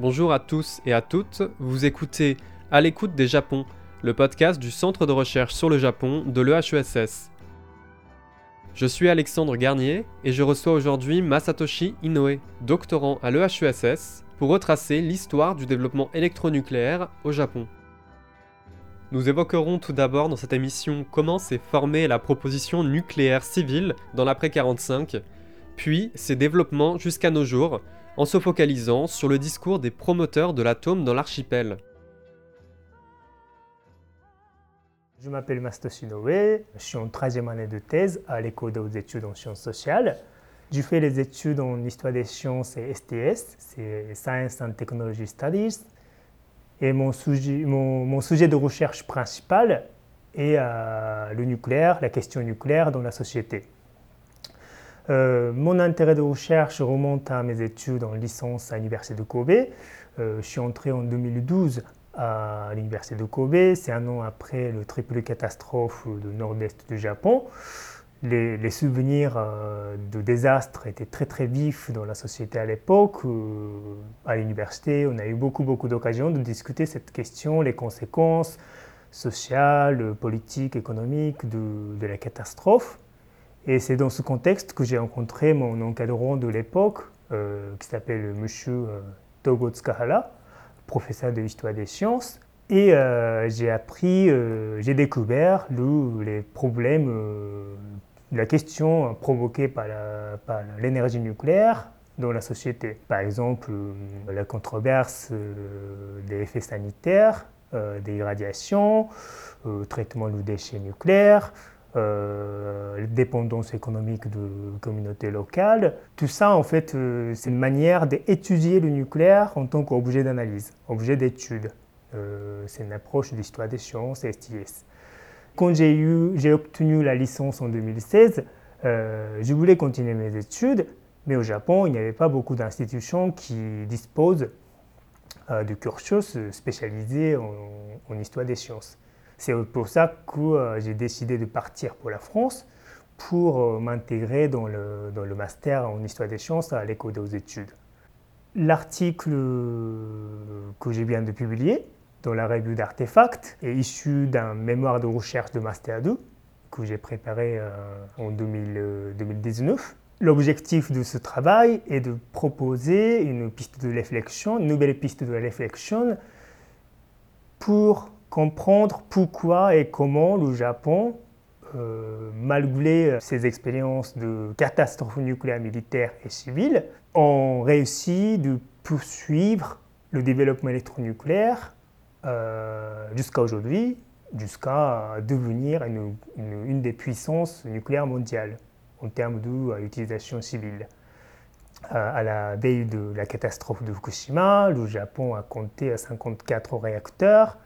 Bonjour à tous et à toutes, vous écoutez À l'écoute des Japon, le podcast du Centre de recherche sur le Japon de l'EHESS. Je suis Alexandre Garnier et je reçois aujourd'hui Masatoshi Inoue, doctorant à l'EHESS, pour retracer l'histoire du développement électronucléaire au Japon. Nous évoquerons tout d'abord dans cette émission comment s'est formée la proposition nucléaire civile dans l'après 45, puis ses développements jusqu'à nos jours, en se focalisant sur le discours des promoteurs de l'atome dans l'archipel. Je m'appelle Mastoshi Noé, je suis en troisième année de thèse à l'école des études en sciences sociales. Je fais les études en histoire des sciences et STS, c'est Science and Technology Studies. Et mon sujet, mon, sujet de recherche principal est euh, le nucléaire, la question nucléaire dans la société. Euh, mon intérêt de recherche remonte à mes études en licence à l'Université de Kobe. Euh, je suis entré en 2012 à l'Université de Kobe. C'est un an après le triple catastrophe du nord-est du Japon. Les, souvenirs euh, de désastres étaient très très vifs dans la société à l'époque. à l'université, on a eu beaucoup beaucoup d'occasions de discuter cette question, les conséquences sociales, politiques, économiques de la catastrophe. Et c'est dans ce contexte que j'ai rencontré mon encadrant de l'époque, euh, qui s'appelle M. Euh, Togo Tsukahara, professeur de l'histoire des sciences. Et euh, j'ai appris, j'ai découvert les problèmes, la question provoquée par l'énergie nucléaire dans la société. Par exemple, la controverse des effets sanitaires, des radiations, traitement des déchets nucléaires, euh, dépendance économique de communautés locales. Tout ça, en fait, euh, c'est une manière d'étudier le nucléaire en tant qu'objet d'analyse, objet d'étude. Euh, c'est une approche d'histoire des sciences, STS. Quand j'ai, eu, j'ai obtenu la licence en 2016, je voulais continuer mes études, mais au Japon, il n'y avait pas beaucoup d'institutions qui disposent de cursus spécialisés en histoire des sciences. C'est pour ça que euh, j'ai décidé de partir pour la France pour euh, m'intégrer dans le, master en histoire des sciences à l'école des études. L'article que j'ai bien de publier dans la revue d'artefacts est issu d'un mémoire de recherche de Master 2 que j'ai préparé euh, en 2019. L'objectif de ce travail est de proposer une piste de réflexion, une nouvelle piste de réflexion pour comprendre pourquoi et comment le Japon, euh, malgré ses expériences de catastrophes nucléaires militaires et civiles, ont réussi de poursuivre le développement électronucléaire euh, jusqu'à aujourd'hui, jusqu'à devenir une, des puissances nucléaires mondiales en termes d'utilisation euh, civile. à la veille de la catastrophe de Fukushima, le Japon a compté 54 réacteurs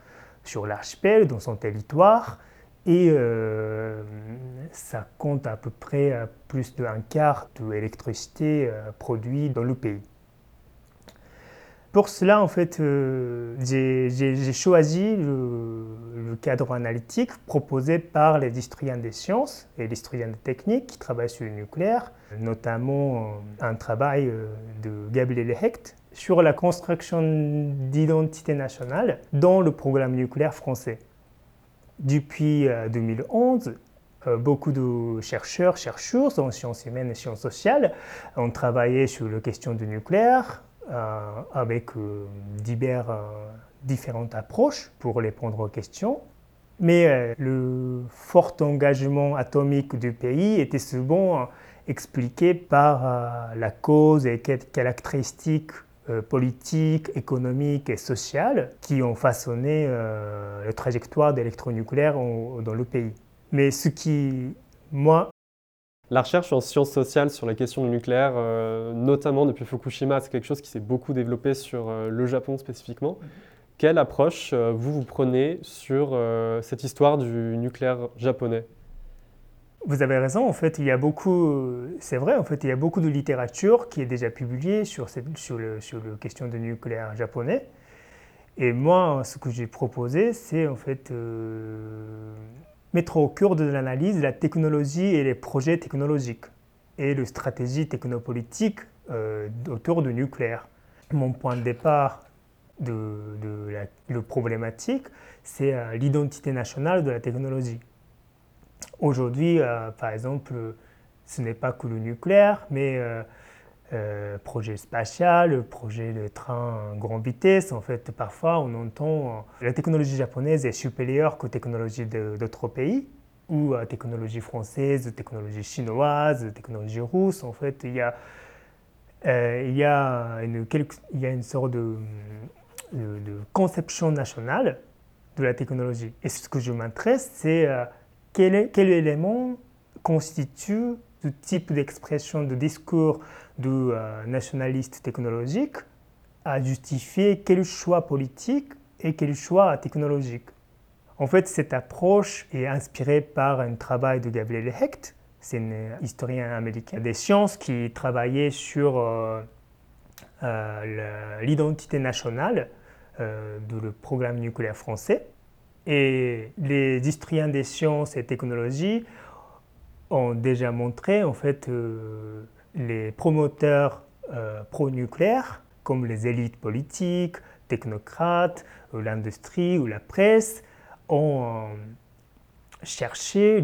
sur l'archipel, dans son territoire, et euh, ça compte à peu près plus d'un quart de l'électricité euh, produite dans le pays. Pour cela, en fait, euh, j'ai choisi le, cadre analytique proposé par les historiens des sciences et les historiens des techniques qui travaillent sur le nucléaire, notamment un travail de Gabriel Hecht sur la construction d'identité nationale dans le programme nucléaire français. Depuis 2011, euh, euh, beaucoup de chercheurs, chercheuses en sciences humaines et sciences sociales ont travaillé sur la question du nucléaire euh, avec différentes approches pour répondre aux questions. Mais le fort engagement atomique du pays était souvent expliqué par la cause et quelques caractéristiques euh, politiques, économiques et sociales qui ont façonné euh, la trajectoire d'électronucléaire dans le pays. Mais ce qui, moi... La recherche en sciences sociales sur la question du nucléaire, euh, notamment depuis Fukushima, c'est quelque chose qui s'est beaucoup développé sur le Japon spécifiquement. Quelle approche vous, vous prenez sur cette histoire du nucléaire japonais? Vous avez raison, en fait, il y a beaucoup, c'est vrai, en fait, il y a beaucoup de littérature qui est déjà publiée sur, cette, le, question du nucléaire japonais. Et moi, ce que j'ai proposé, c'est en fait euh, mettre au cœur de l'analyse la technologie et les projets technologiques et les stratégies technopolitiques euh, autour du nucléaire. mon point de départ de, la problématique, c'est l'identité nationale de la technologie. Aujourd'hui, par exemple, ce n'est pas que le nucléaire, mais euh, projet spatial, projet de train grande vitesse. En fait, parfois, on entend euh, la technologie japonaise est supérieure qu'aux technologies d'autres pays, ou à technologie française, technologie chinoise, technologie russe. En fait, il y a, euh, il y a, une, il y a une sorte de, conception nationale de la technologie. Et ce que je m'intéresse, c'est quel, élément constitue ce type d'expression de discours de euh, nationaliste technologique à justifier quel choix politique et quel choix technologique? En fait, cette approche est inspirée par un travail de Gabriel Hecht, c'est un historien américain des sciences qui travaillait sur euh, euh, l'identité nationale du programme nucléaire français. Et les historiens des sciences et technologies ont déjà montré en fait les promoteurs euh, pro-nucléaires, comme les élites politiques, technocrates, l'industrie ou la presse, ont euh, cherché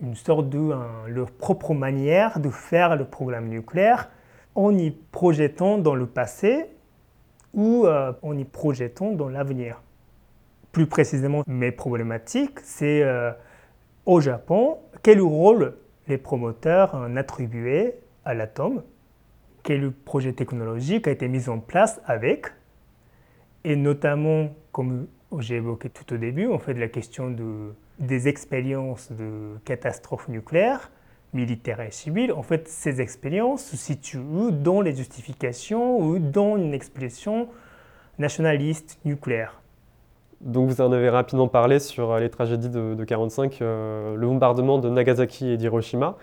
une sorte de leur propre manière de faire le programme nucléaire en y projetant dans le passé ou euh, en y projetant dans l'avenir. Plus précisément, mes problématiques, c'est au Japon, quel rôle les promoteurs ont attribué à l'atome, quel projet technologique a été mis en place avec, et notamment, comme j'ai évoqué tout au début, on fait la question de, des expériences de catastrophes nucléaires, militaires et civiles. En fait, ces expériences se situent dans les justifications ou dans une expression nationaliste nucléaire. Donc vous en avez rapidement parlé sur euh, les tragédies de 1945, euh, le bombardement de Nagasaki et d'Hiroshima.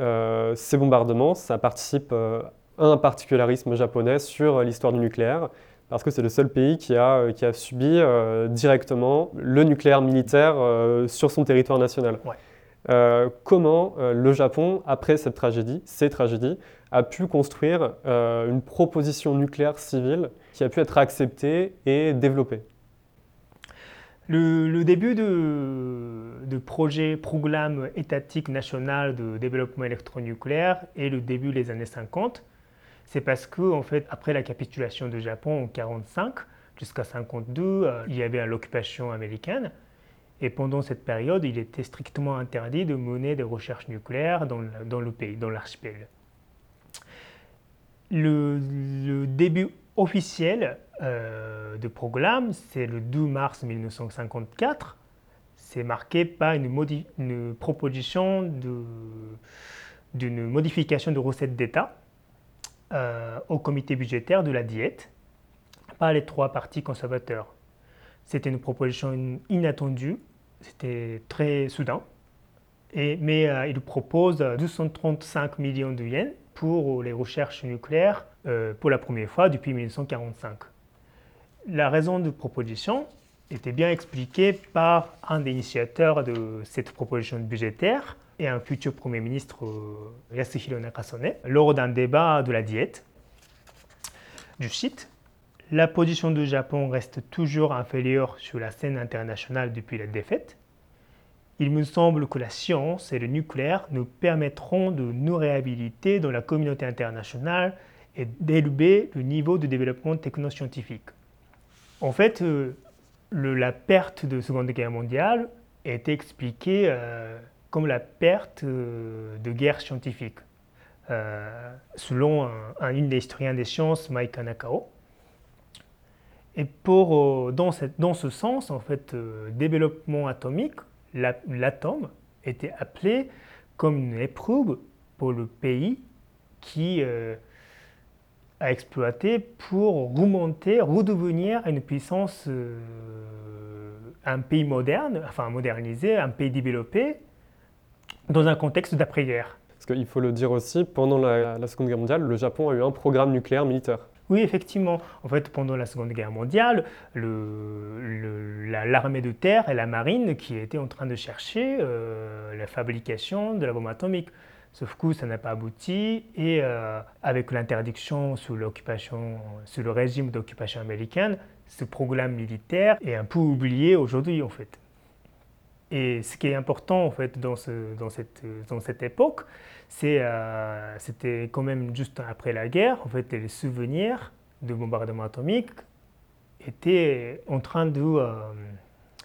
Euh, ces bombardements, ça participe à un particularisme japonais sur l'histoire du nucléaire, parce que c'est le seul pays qui a, qui a subi directement le nucléaire militaire sur son territoire national. comment le Japon, après cette tragédie, ces tragédies, a pu construire une proposition nucléaire civile qui a pu être acceptée et développée? Le, début de, projet programme étatique national de développement électronucléaire est le début des années 50. C'est parce que, fait, après la capitulation du Japon en 1945 jusqu'à 1952, euh, il y avait l'occupation américaine. Et pendant cette période, il était strictement interdit de mener des recherches nucléaires dans le, pays, dans l'archipel. Le, début officiel euh, de programme, c'est le 2 mars 1954. C'est marqué par une, proposition d'une modification de recettes d'État euh, au comité budgétaire de la diète par les trois partis conservateurs. C'était une proposition inattendue, c'était très soudain, mais euh, il propose 235 millions de yens pour les recherches nucléaires euh, pour la première fois depuis 1945. La raison de proposition était bien expliquée par un des initiateurs de cette proposition budgétaire et un futur Premier ministre, euh, Yasuhiro Nakasone, lors d'un débat de la diète. Du site, la position du Japon reste toujours inférieure sur la scène internationale depuis la défaite. Il me semble que la science et le nucléaire nous permettront de nous réhabiliter dans la communauté internationale et d'élever le niveau de développement technoscientifique. En fait, euh, la perte de Seconde Guerre mondiale est expliquée euh, comme la perte euh, de guerre scientifique, selon un, une des historiens des sciences, Mike Nakao. Et pour, dans, dans, ce sens, en fait, développement atomique, l'atome était appelé comme une épreuve pour le pays qui à exploiter pour remonter, redevenir une puissance, euh, un pays moderne, enfin modernisé, un pays développé, dans un contexte d'après-guerre. Parce qu'il faut le dire aussi, pendant la, Seconde Guerre mondiale, le Japon a eu un programme nucléaire militaire. Oui, effectivement. En fait, pendant la Seconde Guerre mondiale, l'armée de terre et la marine qui étaient en train de chercher euh, la fabrication de la bombe atomique. Sauf que ça n'a pas abouti et avec l'interdiction sous l'occupation, sous le régime d'occupation américaine, ce programme militaire est un peu oublié aujourd'hui en fait. Et ce qui est important en fait dans cette époque, euh, c'était quand même juste après la guerre, en fait, les souvenirs de bombardement atomique étaient en train de euh,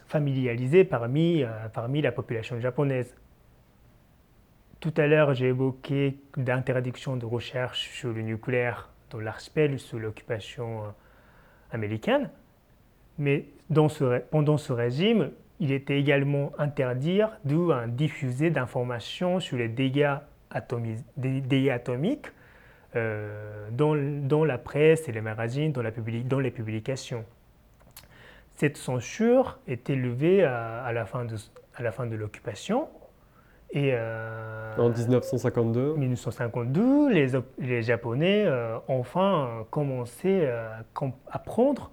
familiariser parmi, euh, parmi la population japonaise. Tout à l'heure, j'ai évoqué l'interdiction de recherche sur le nucléaire dans l'archipel sous l'occupation américaine. Mais pendant ce régime, il était également interdit de diffuser d'informations sur les dégâts, atomiques euh, dans, la presse et les magazines, dans, la dans, les publications. Cette censure était levée à, la, fin de, à la fin de l'occupation. Et, euh, en 1952 1952, les, les Japonais ont euh, enfin commencé à prendre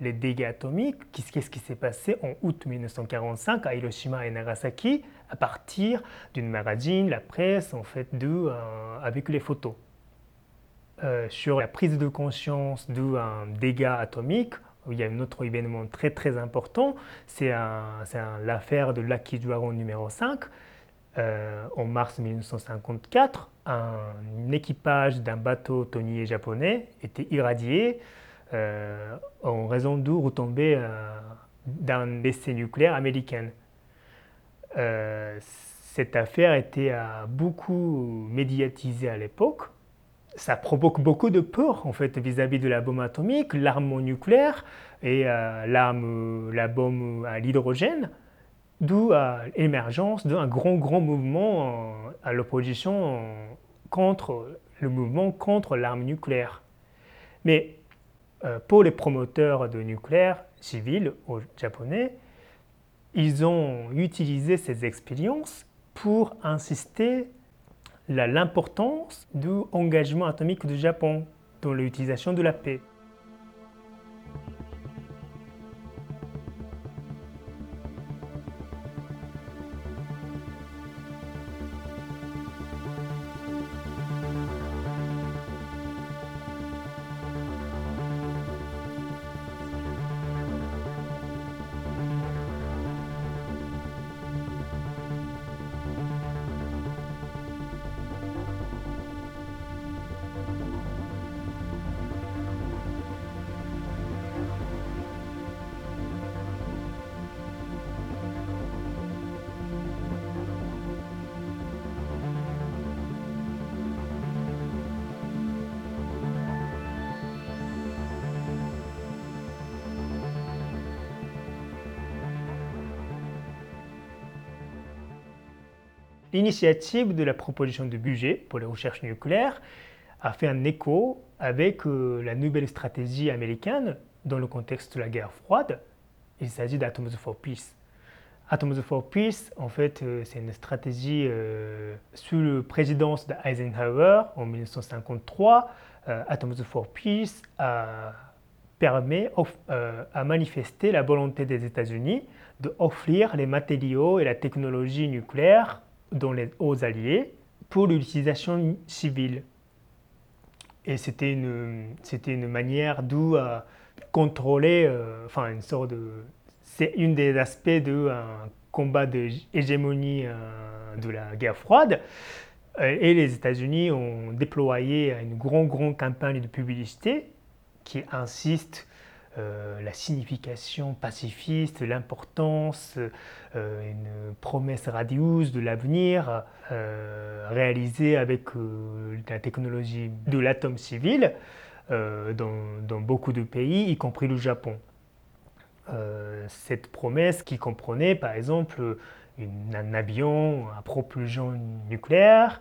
les dégâts atomiques, qu'est-ce qui s'est passé en août 1945 à Hiroshima et Nagasaki à partir d'une magazine, la presse, en fait, euh, avec les photos. Euh, sur la prise de conscience d'un dégât atomique, il y a un autre événement très très important, c'est l'affaire de l'Akijuaron numéro 5. Euh, en mars 1954, un équipage d'un bateau tonnier japonais était irradié euh, en raison de retomber euh, d'un essai nucléaire américain. Euh, cette affaire était beaucoup médiatisée à l'époque. Ça provoque beaucoup de peur en fait vis-à-vis de la bombe atomique, l'arme nucléaire et l'arme, la bombe à l'hydrogène, d'où l'émergence d'un grand grand mouvement à l'opposition contre le mouvement contre l'arme nucléaire. Mais euh, pour les promoteurs de nucléaire civil japonais, ils ont utilisé ces expériences pour insister l'importance du engagement atomique du Japon dans l'utilisation de la paix. L'initiative de la proposition de budget pour les recherches nucléaires a fait un écho avec euh, la nouvelle stratégie américaine dans le contexte de la guerre froide. Il s'agit d'Atoms for Peace. Atoms for Peace, en fait, euh, c'est une stratégie euh, sous la présidence d'Eisenhower en 1953. Atoms for Peace a permis à manifester la volonté des États-Unis d'offrir les matériaux et la technologie nucléaire dans les, aux Alliés pour l'utilisation civile. Et c'était une, c'était une manière de euh, contrôler, euh, enfin une sorte de... C'est une des aspects d'un euh, combat de hégémonie de la guerre froide. Et les États-Unis ont déployé une grande, grande campagne de publicité qui insiste euh, la signification pacifiste, l'importance, euh, une promesse radieuse de l'avenir euh, réalisée avec la technologie de l'atome civil dans, beaucoup de pays, y compris le Japon. cette promesse qui comprenait par exemple un avion à propulsion nucléaire,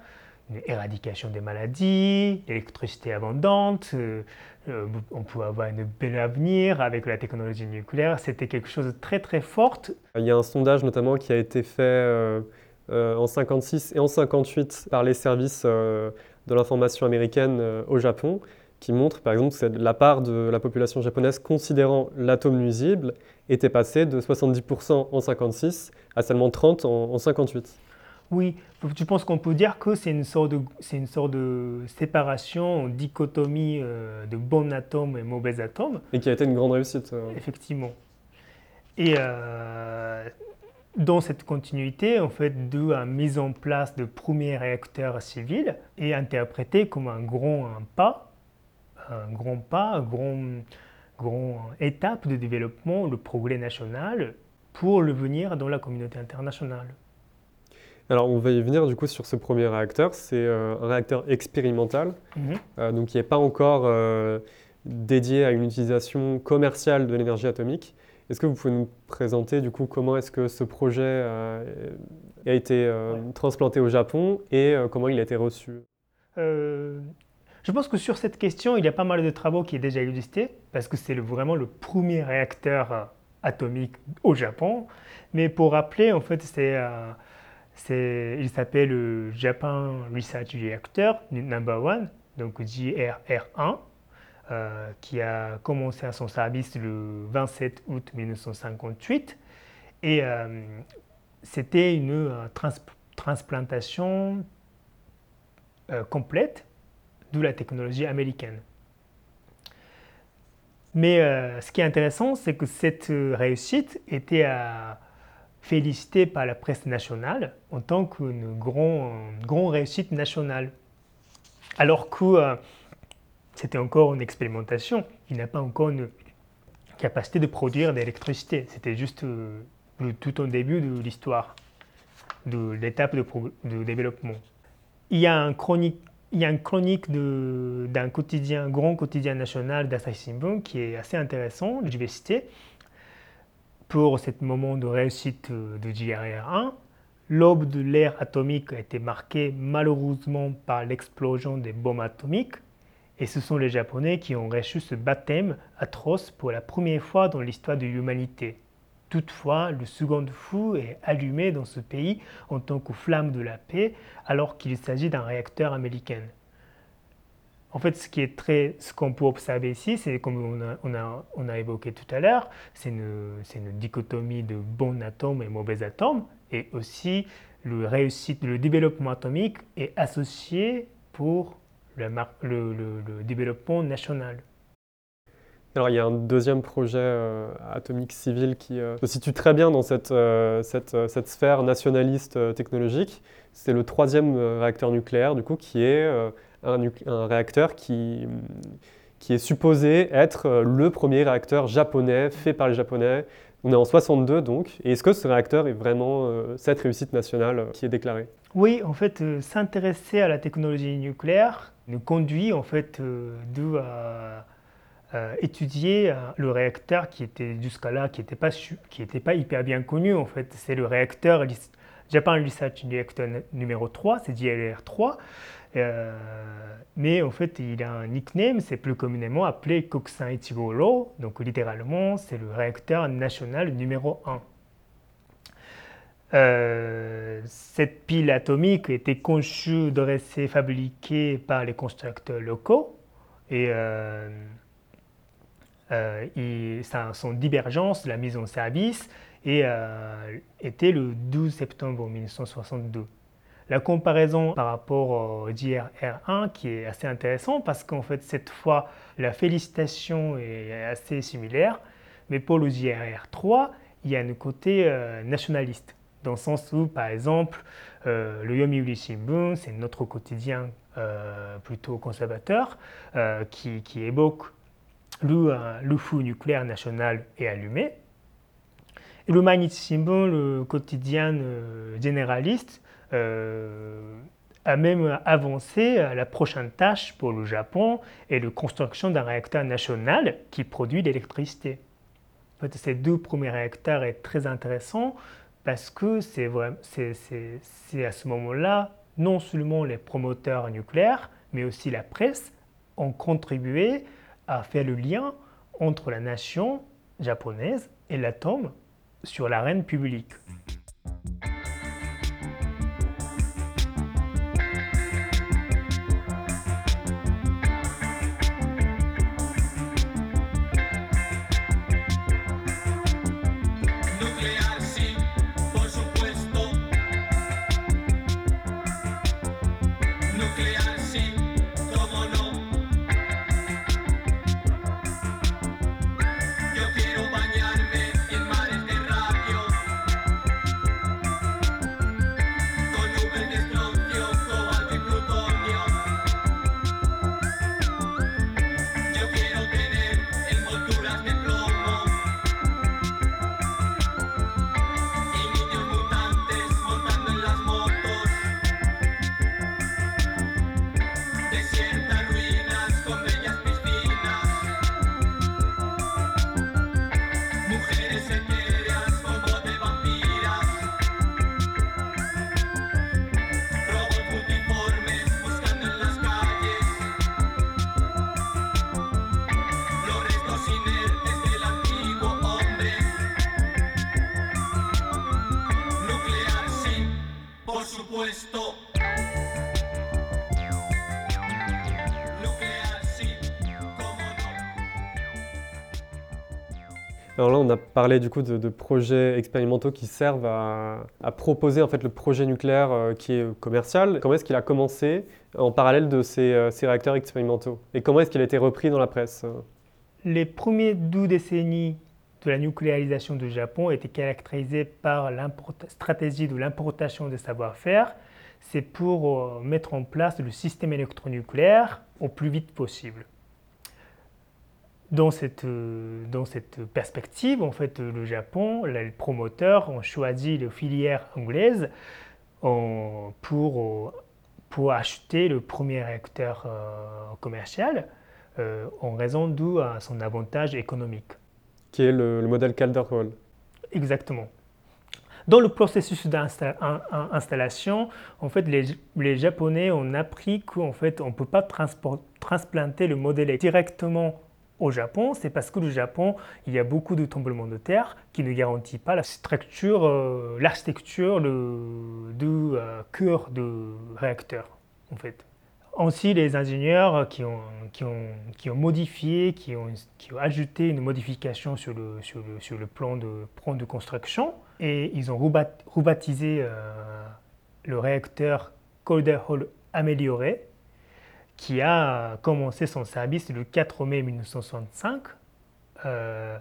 éradication des maladies, l'électricité abondante, euh, euh, on pouvait avoir un bel avenir avec la technologie nucléaire. C'était quelque chose de très très fort. Il y a un sondage notamment qui a été fait euh, en 56 et en 58 par les services de l'information américaine au Japon, qui montre par exemple que la part de la population japonaise considérant l'atome nuisible était passée de 70% en 56 à seulement 30 en, en 58. Oui, je pense qu'on peut dire que c'est une sorte de, c'est une sorte de séparation, dichotomie euh, de bons atomes et mauvais atomes. Et qui a été une grande réussite. Euh. Effectivement. Et euh, dans cette continuité, en fait, de la mise en place de premiers réacteurs civils est interprété comme un grand pas, un grand pas, une grande étape de développement, le progrès national pour le venir dans la communauté internationale. Alors, on va y venir du coup sur ce premier réacteur. C'est euh, un réacteur expérimental, mhm. euh, donc qui n'est pas encore euh, dédié à une utilisation commerciale de l'énergie atomique. Est-ce que vous pouvez nous présenter du coup comment est-ce que ce projet a été transplanté au Japon et comment il a été reçu? Je pense que sur cette question, il y a pas mal de travaux qui ont déjà existé parce que c'est vraiment le premier réacteur atomique au Japon. Mais pour rappeler, en fait, c'est il s'appelle le Japan Research Reactor Number One, donc JRR1, euh, qui a commencé à son service le 27 août 1958. Et euh, c'était une euh, transplantation complète de la technologie américaine. Mais ce qui est intéressant, c'est que cette réussite était à félicité par la presse nationale en tant qu'une grande, grande réussite nationale. Alors que euh, c'était encore une expérimentation, il n'a pas encore une capacité de produire de l'électricité. C'était juste euh, tout au début de l'histoire, de l'étape de, de, développement. Il y a un chronique, il y a une chronique d'un quotidien, grand quotidien national d'Asahi Shimbun qui est assez intéressant, je vais citer pour ce moment de réussite de JRR1, l'aube de l'ère atomique a été marquée malheureusement par l'explosion des bombes atomiques, et ce sont les Japonais qui ont reçu ce baptême atroce pour la première fois dans l'histoire de l'humanité. Toutefois, le second feu est allumé dans ce pays en tant que flamme de la paix alors qu'il s'agit d'un réacteur américain. En fait, ce qui est très, ce qu'on peut observer ici, c'est comme on a, on a, évoqué tout à l'heure, c'est une, une, dichotomie de bons atomes et mauvais atomes, et aussi le réussite, le développement atomique est associé pour le, le, le, développement national. Alors il y a un deuxième projet euh, atomique civil qui euh, se situe très bien dans cette, euh, cette, cette sphère nationaliste technologique. C'est le troisième réacteur nucléaire, du coup, qui est un, réacteur qui, qui est supposé être euh, le premier réacteur japonais fait par les Japonais. On est en 62 donc. Et est-ce que ce réacteur est vraiment euh, cette réussite nationale euh, qui est déclarée? Oui, en fait, s'intéresser à la technologie nucléaire nous conduit en fait de étudier le réacteur qui était jusqu'à là qui n'était pas pas hyper bien connu en fait. C'est le réacteur Japan Research Reactor numéro 3, c'est JLR 3. Euh, mais en fait, il a un nickname, c'est plus communément appelé Kokusan Ichigoro, donc littéralement, c'est le réacteur national numéro 1. Euh, cette pile atomique était conçue, dressée, fabriquée par les constructeurs locaux. Et euh, son divergence, la mise en service, était le 12 septembre 1962 la comparaison par rapport au JRR1 qui est assez intéressant parce qu'en fait cette fois la félicitation est assez similaire, mais pour le JRR3 il y a un côté euh, nationaliste dans le sens où par exemple euh, le Yomiuri Shimbun c'est notre quotidien euh, plutôt conservateur qui, évoque le, le feu nucléaire national est allumé. Et le Mainichi Shimbun, le quotidien généraliste, euh, a même avancé la prochaine tâche pour le Japon et la construction d'un réacteur national qui produit l'électricité. En fait, ces deux premiers réacteurs sont très intéressants parce que c'est à ce moment-là, non seulement les promoteurs nucléaires, mais aussi la presse ont contribué à faire le lien entre la nation japonaise et l'atome sur l'arène publique. Alors là, on a parlé du coup de, projets expérimentaux qui servent à, proposer en fait le projet nucléaire euh, qui est commercial. Comment est-ce qu'il a commencé en parallèle de ces, euh, ces réacteurs expérimentaux? Et comment est-ce qu'il a été repris dans la presse? Les premiers 12 décennies de la nucléarisation du Japon étaient caractérisées par la stratégie de l'importation des savoir-faire. C'est pour euh, mettre en place le système électronucléaire au plus vite possible dans cette, euh, dans cette perspective, en fait, le Japon, les promoteurs ont choisi les filières anglaises pour, pour acheter le premier réacteur euh, commercial euh, en raison de son avantage économique. Qui est le, modèle Calder-Hall. Exactement. Dans le processus d'installation, en fait, les, les, Japonais ont appris qu'en fait, on ne peut pas transplanter le modèle directement au Japon, c'est parce que le Japon, il y a beaucoup de tremblements de terre qui ne garantissent pas la structure, euh, l'architecture du euh, cœur de réacteur, en fait. Ainsi, les ingénieurs qui ont, modifié, qui ont, ajouté une modification sur le, de, plan de construction, et ils ont rebaptisé euh, le réacteur Calder Hall amélioré, qui a commencé son service le 4 mai 1965. Euh,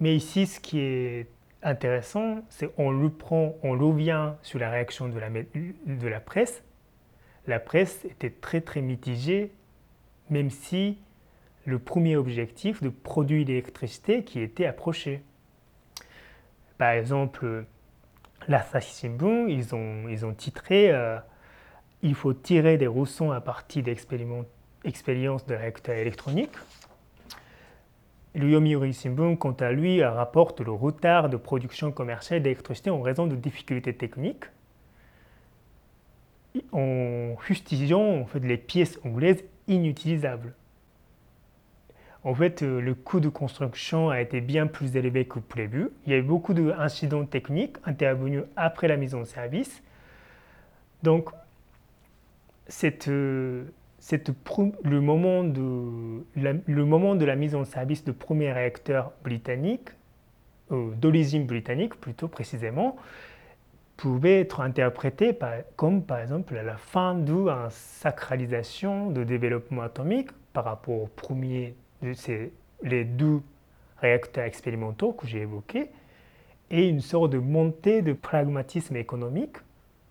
mais ici, ce qui est intéressant, c'est qu'on le prend, on revient sur la réaction de la, de la presse. La presse était très très mitigée, même si le premier objectif de produire l'électricité qui était approché. Par exemple, la Shimbun, ils ont, ils ont titré euh, il faut tirer des roussons à partir d'expériences de réacteurs électroniques. Le Yomiuri Shimbun, quant à lui, rapporte le retard de production commerciale d'électricité en raison de difficultés techniques, en justifiant en fait, les pièces anglaises inutilisables. En fait, euh, le coût de construction a été bien plus élevé que prévu. Il y a eu beaucoup d'incidents techniques intervenus après la mise en service. Euh, le, moment de, la, le moment de la mise en service de premier réacteur britannique, euh, d'origine britannique plutôt précisément, pouvait être interprété comme par exemple la fin d'une sacralisation de développement atomique par rapport aux premiers, les deux réacteurs expérimentaux que j'ai évoqués, et une sorte de montée de pragmatisme économique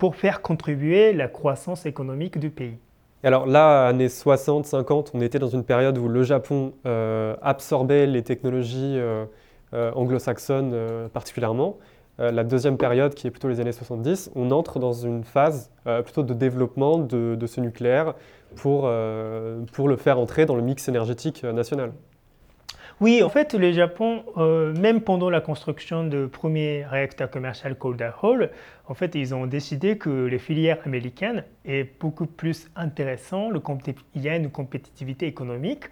pour faire contribuer la croissance économique du pays. Alors là, années 60, 50, on était dans une période où le Japon euh, absorbait les technologies euh, euh, anglo-saxonnes particulièrement. la deuxième période, qui est plutôt les années 70, on entre dans une phase plutôt de développement de, de ce nucléaire pour, pour le faire entrer dans le mix énergétique national. Oui, en fait, le Japon, euh, même pendant la construction du premier réacteur commercial Calder Hall, en fait, ils ont décidé que les filières américaines est beaucoup plus intéressant, il y a une compétitivité économique.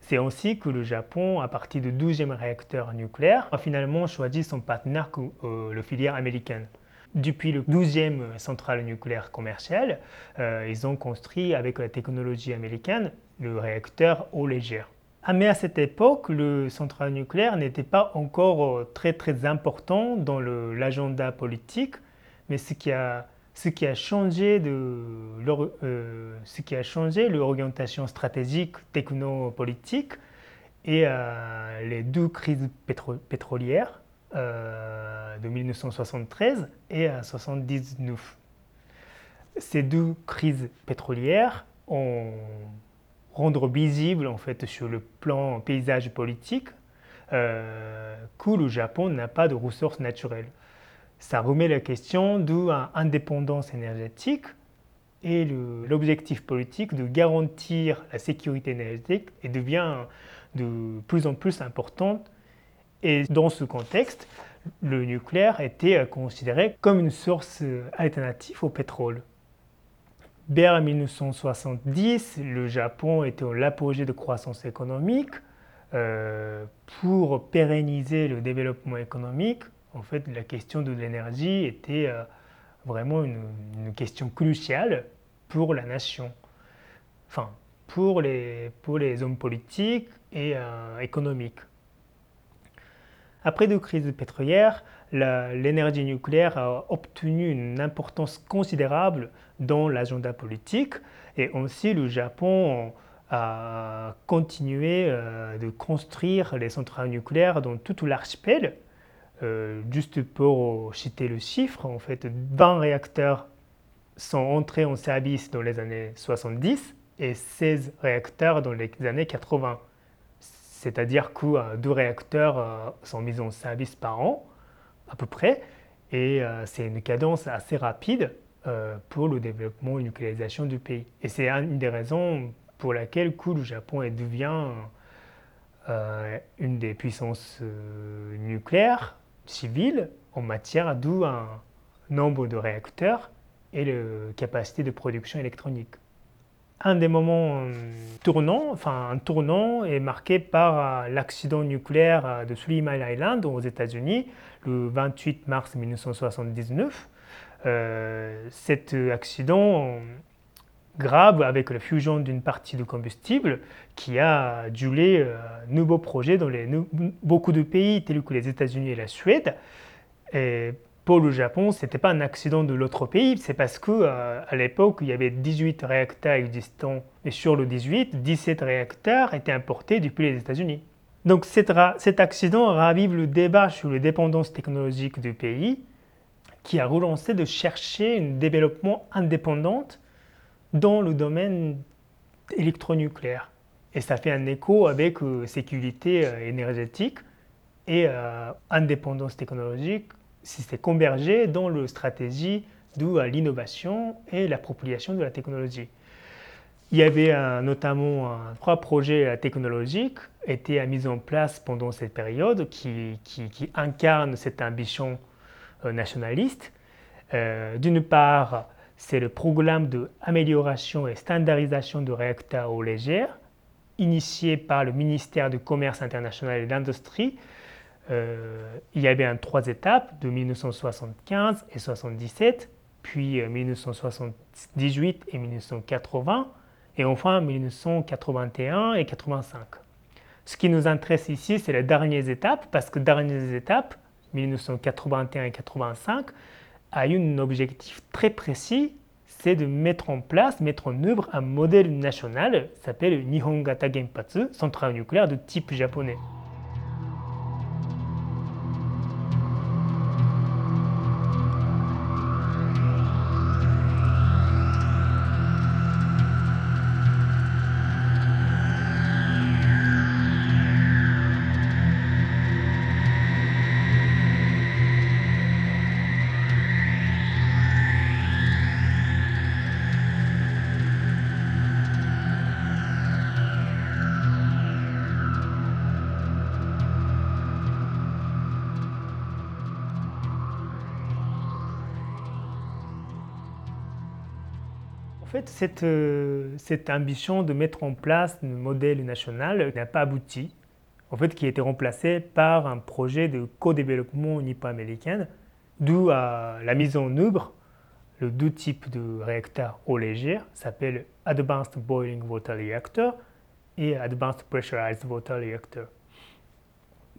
C'est ainsi que le Japon, à partir du 12e réacteur nucléaire, a finalement choisi son partenaire, euh, le filière américaine. Depuis le 12e centrale nucléaire commerciale, euh, ils ont construit avec la technologie américaine le réacteur eau légère. Ah, mais à cette époque, le central nucléaire n'était pas encore euh, très très important dans l'agenda politique, mais ce qui a, ce qui a changé de euh, ce qui a changé l'orientation stratégique technopolitique et euh, les deux crises pétrolières de 1973 et 1979. Ces deux crises pétrolières ont rendre visible en fait sur le plan paysage politique euh, que le Japon n'a pas de ressources naturelles. Ça remet la question de l'indépendance énergétique et l'objectif politique de garantir la sécurité énergétique devient de plus en plus importante Et dans ce contexte, le nucléaire était considéré comme une source alternative au pétrole. Vers 1970, le Japon était au l'apogée de croissance économique. Euh, pour pérenniser le développement économique, en fait, la question de l'énergie était euh, vraiment une, question cruciale pour la nation. Enfin, pour les, pour les hommes politiques et euh, économiques. Après deux crises pétrolières, l'énergie nucléaire a obtenu une importance considérable dans l'agenda politique et aussi le Japon a continué euh, de construire les centrales nucléaires dans tout l'archipel. Euh, juste pour citer le chiffre, en fait, 20 réacteurs sont entrés en service dans les années 70 et 16 réacteurs dans les années 80. C'est-à-dire que euh, deux réacteurs sont mis en service par an, à peu près, et c'est une cadence assez rapide pour le développement et nucléarisation du pays. Et c'est une des raisons pour laquelle le Japon devient une des puissances nucléaires civiles en matière d'où un nombre de réacteurs et la capacité de production électronique un des moments euh, tournants, enfin un tournant est marqué par euh, l'accident nucléaire euh, de Mile Island aux États-Unis le 28 mars 1979. Cet accident grave avec la fusion d'une partie du combustible qui a duré un nouveau projet dans beaucoup de pays tels que les États-Unis et la Suède. Et pour le Japon, ce n'était pas un accident de l'autre pays, c'est parce qu'à euh, l'époque, il y avait 18 réacteurs existants, et sur le 18, 17 réacteurs étaient importés depuis les États-Unis. Donc cet, accident ravive le débat sur les dépendances technologiques du pays, qui a relancé de chercher un développement indépendant dans le domaine électronucléaire. Et ça fait un écho avec euh, sécurité euh, énergétique et indépendance technologique si c'est convergé dans la stratégie de l'innovation et l'appropriation de la technologie. Il y avait notamment trois projets technologiques qui étaient mis en place pendant cette période qui, qui, incarnent cette ambition euh, nationaliste. Euh, d'une part, c'est le programme d'amélioration et standardisation de réacteurs eau légère, initié par le ministère du Commerce international et de l'Industrie, euh, il y avait trois étapes de 1975 et 77, puis 1978 euh, et 1980, et enfin 1981 et 85. Ce qui nous intéresse ici, c'est les dernières étapes, parce que dernières étapes, 1981 et 85, a eu un objectif très précis, c'est de mettre en place, mettre en œuvre un modèle national, s'appelle Nihon Gata Genpatsu, centrale nucléaire de type japonais. Cette, euh, cette, ambition de mettre en place un modèle national n'a pas abouti, en fait, qui a été remplacé par un projet de co-développement nippo-américain, d'où la mise en œuvre le deux types de réacteurs eau légère, s'appelle Advanced Boiling Water Reactor et Advanced Pressurized Water Reactor.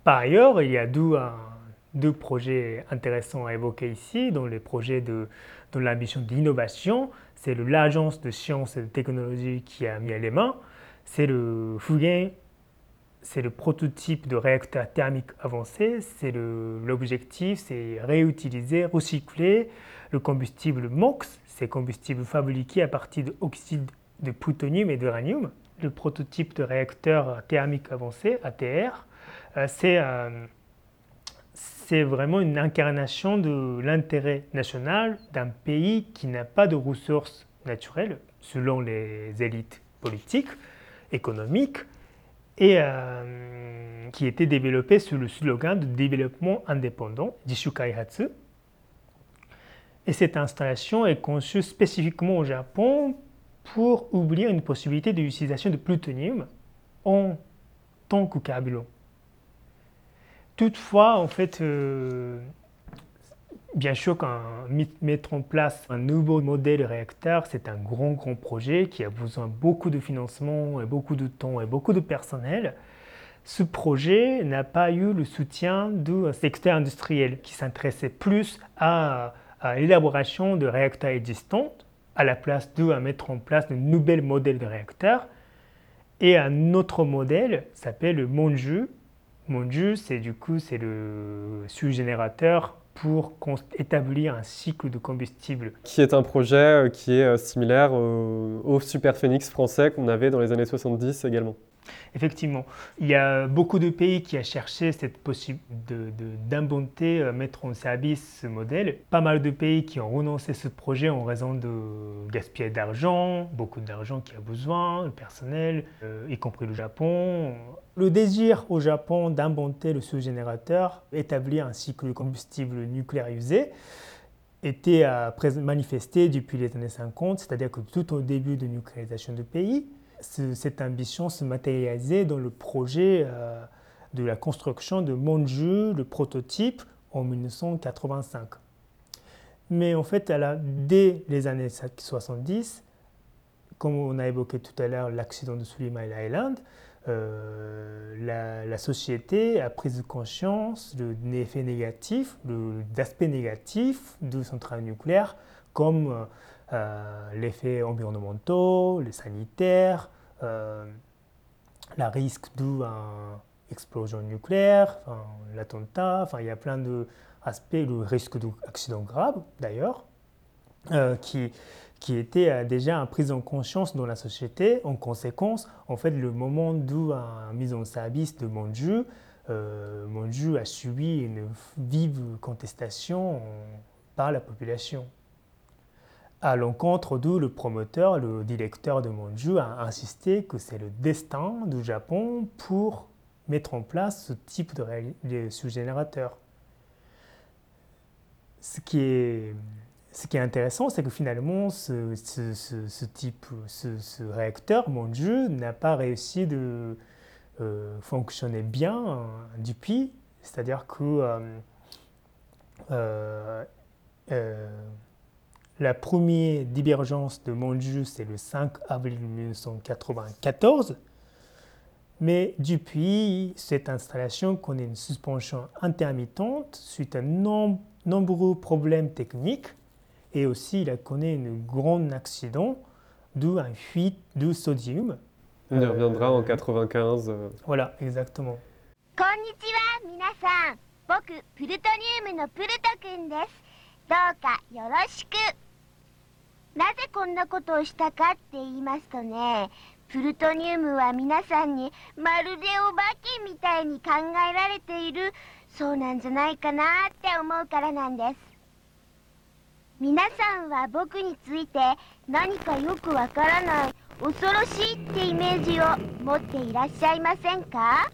Par ailleurs, il y a deux, deux projets intéressants à évoquer ici, projets de, de l'ambition d'innovation, c'est l'agence de sciences et de technologie qui a mis les mains. C'est le Fugain, c'est le prototype de réacteur thermique avancé. C'est l'objectif, c'est réutiliser, recycler le combustible MOX, c'est combustible fabriqué à partir d'oxyde de plutonium et d'uranium. Le prototype de réacteur thermique avancé, ATR, euh, c'est euh, c'est vraiment une incarnation de l'intérêt national d'un pays qui n'a pas de ressources naturelles, selon les élites politiques, économiques. Et euh, qui était développée sous le slogan de développement indépendant, Jishu Kaihatsu. Et cette installation est conçue spécifiquement au Japon pour oublier une possibilité d'utilisation de plutonium en tant que carburant. Toutefois, en fait, euh, bien sûr, quand mettre en place un nouveau modèle de réacteur, c'est un grand, grand projet qui a besoin de beaucoup de financement et beaucoup de temps et beaucoup de personnel. Ce projet n'a pas eu le soutien du secteur industriel qui s'intéressait plus à, l'élaboration de réacteurs existants à la place de mettre en place de nouveaux modèles de réacteurs. Et un autre modèle s'appelle le Monju. Monju, c'est du coup c'est le sous-générateur pour établir un cycle de combustible. Qui est un projet euh, qui est euh, similaire au Super Phoenix français qu'on avait dans les années 70 également. Effectivement, il y a beaucoup de pays qui ont cherché cette possibilité d'inventer, euh, mettre en service ce modèle. Pas mal de pays qui ont renoncé à ce projet en raison de gaspillage d'argent, beaucoup d'argent qui a besoin, le personnel, euh, y compris le Japon. Le désir au Japon d'inventer le sous-générateur, établir un cycle de combustible nucléaire usé, était manifesté depuis les années 50, c'est-à-dire que tout au début de nucléarisation du pays, cette ambition se matérialisait dans le projet euh, de la construction de Monju, le prototype, en 1985. Mais en fait, dès les années 70, comme on a évoqué tout à l'heure l'accident de Sulima Island, euh, la, société a pris conscience de l'effet négatif, d'aspects négatifs de centrales nucléaires, comme euh, euh, l'effet environnementaux, les sanitaires, euh, la risque d'une explosion nucléaire, l'attentat, enfin, il y a plein d'aspects, le risque d'accident grave d'ailleurs, euh, qui, qui était déjà prise en conscience dans la société. En conséquence, en fait, le moment de la mise en service de Monju, euh, Monju a subi une vive contestation par la population à l'encontre d'où le promoteur, le directeur de Monju a insisté que c'est le destin du Japon pour mettre en place ce type de, sous-générateur. Ce qui est, intéressant, c'est que finalement, ce, type, ce, réacteur, Monju, n'a pas réussi de euh, fonctionner bien euh, depuis. C'est-à-dire que euh, la première divergence de Monju, c'est le 5 avril 1994. Mais depuis, cette installation connaît une suspension intermittente suite à de nombreux problèmes techniques et aussi il a connu un grand accident d'où un fuite de sodium. On y reviendra en 95. Euh. Voilà, exactement. Konnichiwa, minasan. Boku, plutonium no Pluto-kun desu. Douka, yoroshiku. なぜこんなことをしたかって言いますとねプルトニウムは皆さんにまるでお化けみたいに考えられているそうなんじゃないかなって思うからなんです。皆さんは僕について何かよくわからない恐ろしいってイメージを持っていらっしゃいませんか？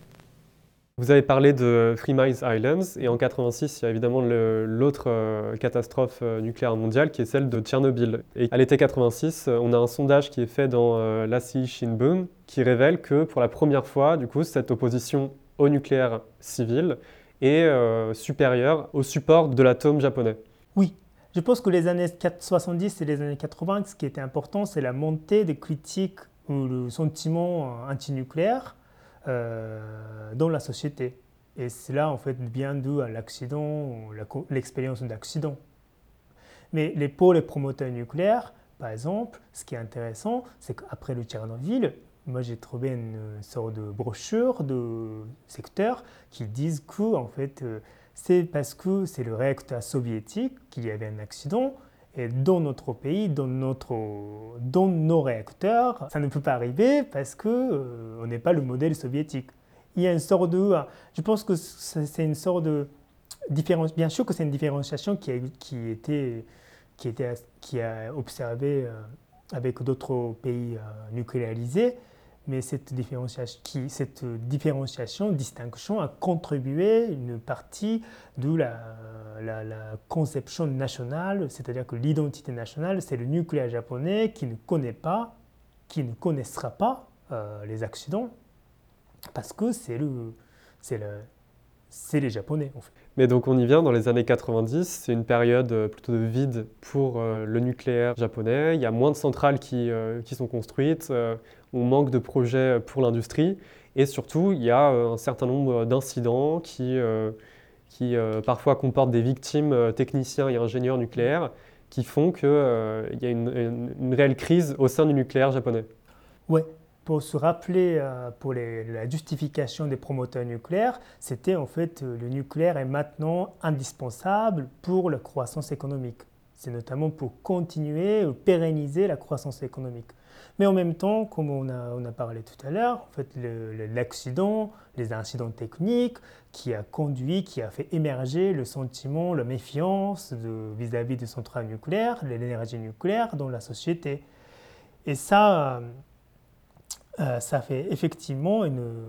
Vous avez parlé de Three Miles Islands et en 86, il y a évidemment l'autre euh, catastrophe euh, nucléaire mondiale qui est celle de Tchernobyl. Et à l'été 86, euh, on a un sondage qui est fait dans l'Asahi Shinbun qui révèle que pour la première fois, du coup, cette opposition au nucléaire civil est supérieure au support de l'atome japonais. Oui, je pense que les années 70 et les années 80, ce qui était important, c'est la montée des critiques ou le sentiment antinucléaire euh, dans la société. Et cela, en fait, bien dû à l'accident, l'expérience d'accident. Mais pour les promoteurs nucléaires, par exemple, ce qui est intéressant, c'est qu'après le Tchernobyl, moi j'ai trouvé une sorte de brochure de secteur qui disent que en fait, euh, c'est parce que c'est le réacteur soviétique qu'il y avait un accident dans notre pays, dans, notre, dans nos réacteurs, ça ne peut pas arriver parce qu'on euh, n'est pas le modèle soviétique. Il y a une sorte de... Je pense que c'est une sorte de différence. Bien sûr que c'est une différenciation qui a, qui était, qui a observé euh, avec d'autres pays euh, nucléarisés, mais cette différenciation, cette différenciation, distinction a contribué une partie de la, la, conception nationale, c'est-à-dire que l'identité nationale, c'est le nucléaire japonais qui ne connaît pas, qui ne connaissera pas euh, les accidents, parce que c'est le, c'est le, c'est les Japonais en fait. Mais donc on y vient dans les années 90, c'est une période euh, plutôt de vide pour euh, le nucléaire japonais. Il y a moins de centrales qui, qui sont construites, on manque de projets pour l'industrie et surtout il y a un certain nombre d'incidents qui, qui parfois comportent des victimes techniciens et ingénieurs nucléaires qui font qu'il y a une, réelle crise au sein du nucléaire japonais. Ouais, pour se rappeler euh, pour la justification des promoteurs nucléaires, c'était en fait euh, le nucléaire est maintenant indispensable pour la croissance économique. C'est notamment pour continuer ou pérenniser la croissance économique. Mais en même temps, comme on a, parlé tout à l'heure, en fait, l'accident, le, les incidents techniques qui a conduit, qui a fait émerger le sentiment, la méfiance vis-à-vis -vis des centrales nucléaires, de l'énergie nucléaire dans la société. Et ça, euh, ça fait effectivement une,